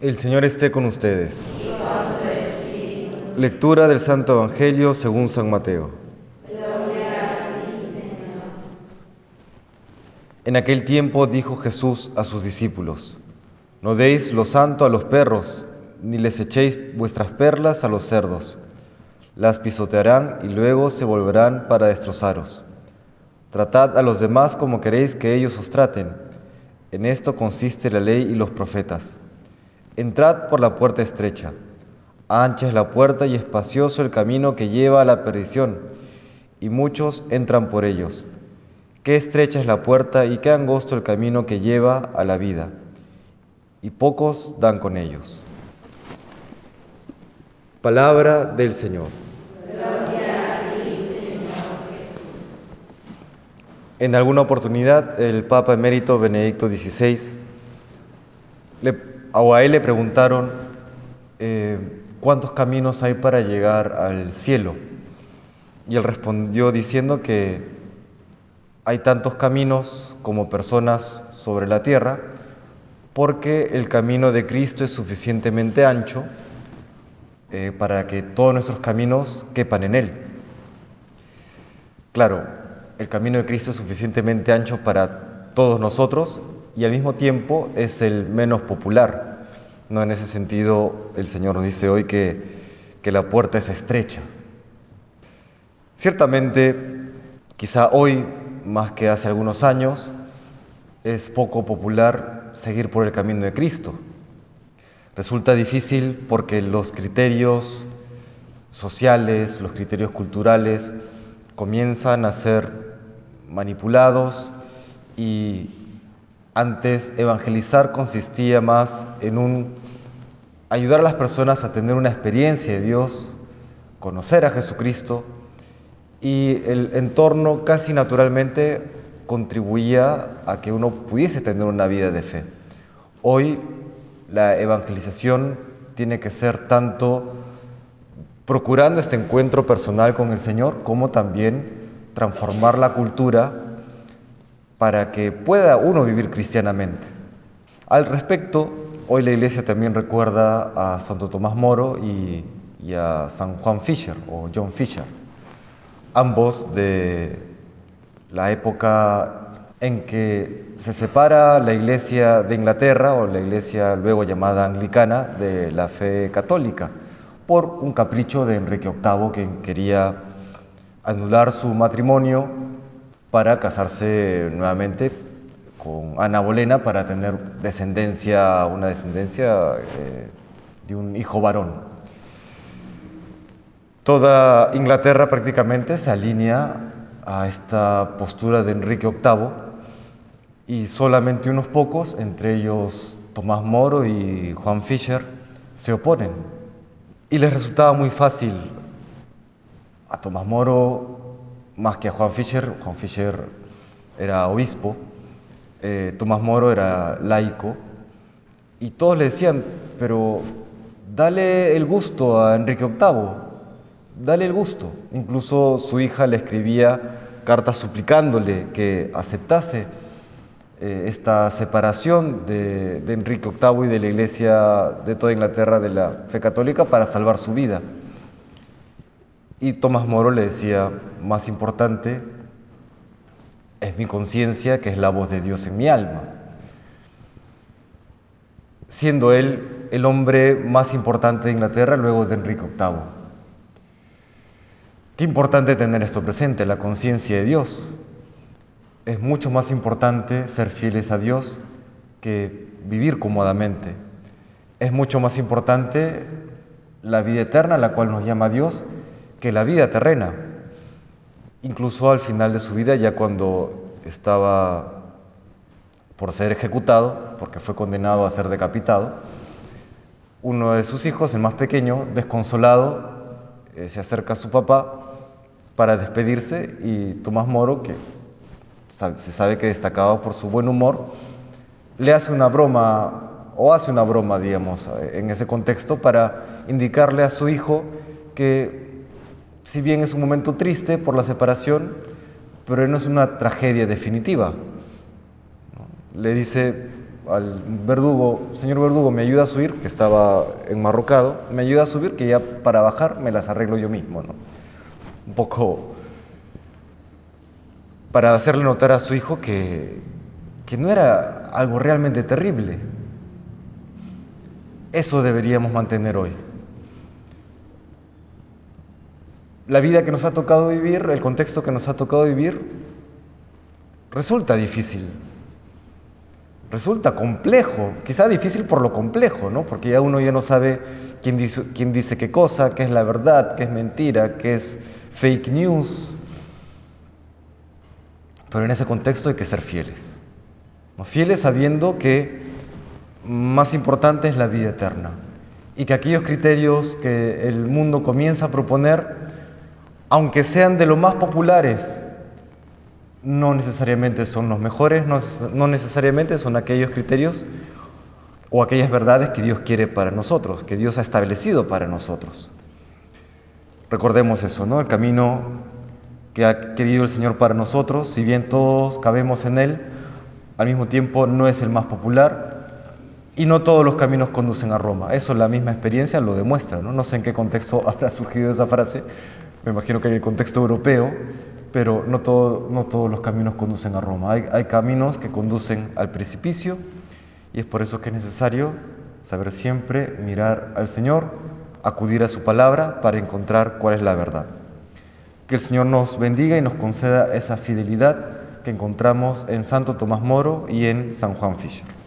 El Señor esté con ustedes. Lectura del Santo Evangelio según San Mateo. En aquel tiempo dijo Jesús a sus discípulos, No deis lo santo a los perros, ni les echéis vuestras perlas a los cerdos. Las pisotearán y luego se volverán para destrozaros. Tratad a los demás como queréis que ellos os traten. En esto consiste la ley y los profetas. Entrad por la puerta estrecha. Ancha es la puerta y espacioso el camino que lleva a la perdición, y muchos entran por ellos. Qué estrecha es la puerta y qué angosto el camino que lleva a la vida, y pocos dan con ellos. Palabra del Señor. En alguna oportunidad el Papa emérito Benedicto XVI, le, o a él le preguntaron eh, cuántos caminos hay para llegar al cielo. Y él respondió diciendo que hay tantos caminos como personas sobre la tierra, porque el camino de Cristo es suficientemente ancho eh, para que todos nuestros caminos quepan en Él. Claro, el camino de Cristo es suficientemente ancho para todos nosotros y al mismo tiempo es el menos popular. No en ese sentido el Señor nos dice hoy que, que la puerta es estrecha. Ciertamente, quizá hoy, más que hace algunos años, es poco popular seguir por el camino de Cristo. Resulta difícil porque los criterios sociales, los criterios culturales comienzan a ser manipulados y antes evangelizar consistía más en un ayudar a las personas a tener una experiencia de Dios, conocer a Jesucristo y el entorno casi naturalmente contribuía a que uno pudiese tener una vida de fe. Hoy la evangelización tiene que ser tanto procurando este encuentro personal con el Señor como también transformar la cultura para que pueda uno vivir cristianamente. Al respecto, hoy la iglesia también recuerda a Santo Tomás Moro y, a San Juan Fisher o John Fisher, ambos de la época en que se separa la iglesia de Inglaterra o la iglesia luego llamada anglicana de la fe católica por un capricho de Enrique VIII que quería anular su matrimonio para casarse nuevamente con Ana Bolena para tener descendencia, una descendencia eh, de un hijo varón. Toda Inglaterra prácticamente se alinea a esta postura de Enrique VIII y solamente unos pocos, entre ellos Tomás Moro y Juan Fischer, se oponen. Y les resultaba muy fácil a Tomás Moro más que a Juan Fischer. Juan Fischer era obispo, eh, Tomás Moro era laico, y todos le decían, pero dale el gusto a Enrique VIII, dale el gusto. Incluso su hija le escribía cartas suplicándole que aceptase eh, esta separación de, de Enrique VIII y de la iglesia de toda Inglaterra de la fe católica para salvar su vida. Y Tomás Moro le decía, más importante es mi conciencia, que es la voz de Dios en mi alma. Siendo él el hombre más importante de Inglaterra luego de Enrique VIII. Qué importante tener esto presente, la conciencia de Dios. Es mucho más importante ser fieles a Dios que vivir cómodamente. Es mucho más importante la vida eterna a la cual nos llama Dios que la vida terrena. Incluso al final de su vida, ya cuando estaba por ser ejecutado, porque fue condenado a ser decapitado, uno de sus hijos, el más pequeño, desconsolado, eh, se acerca a su papá para despedirse y Tomás Moro, que se sabe que destacaba por su buen humor, le hace una broma, o hace una broma, digamos, en ese contexto, para indicarle a su hijo que si bien es un momento triste por la separación, pero no es una tragedia definitiva. Le dice, al verdugo, señor verdugo, ¿me ayuda a subir? Que estaba enmarrocado, ¿me ayuda a subir? Que ya para bajar me las arreglo yo mismo, ¿no? Un poco para hacerle notar a su hijo que, que no era algo realmente terrible. Eso deberíamos mantener hoy. La vida que nos ha tocado vivir, el contexto que nos ha tocado vivir, resulta difícil resulta complejo, quizá difícil por lo complejo, ¿no? porque ya uno ya no sabe quién dice, qué cosa, qué es la verdad, qué es mentira, qué es fake news. Pero en ese contexto hay que ser fieles. Fieles sabiendo que más importante es la vida eterna y que aquellos criterios que el mundo comienza a proponer, aunque sean de lo más populares, no necesariamente son los mejores, no, necesariamente son aquellos criterios o aquellas verdades que Dios quiere para nosotros, que Dios ha establecido para nosotros. Recordemos eso, ¿no? El camino que ha querido el Señor para nosotros, si bien todos cabemos en Él, al mismo tiempo no es el más popular y no todos los caminos conducen a Roma. Eso la misma experiencia lo demuestra, ¿no? No sé en qué contexto habrá surgido esa frase, me imagino que en el contexto europeo, pero no, no todos los caminos conducen a Roma. Hay, hay caminos que conducen al precipicio y es por eso que es necesario saber siempre mirar al Señor, acudir a su palabra para encontrar cuál es la verdad. Que el Señor nos bendiga y nos conceda esa fidelidad que encontramos en Santo Tomás Moro y en San Juan Fischer.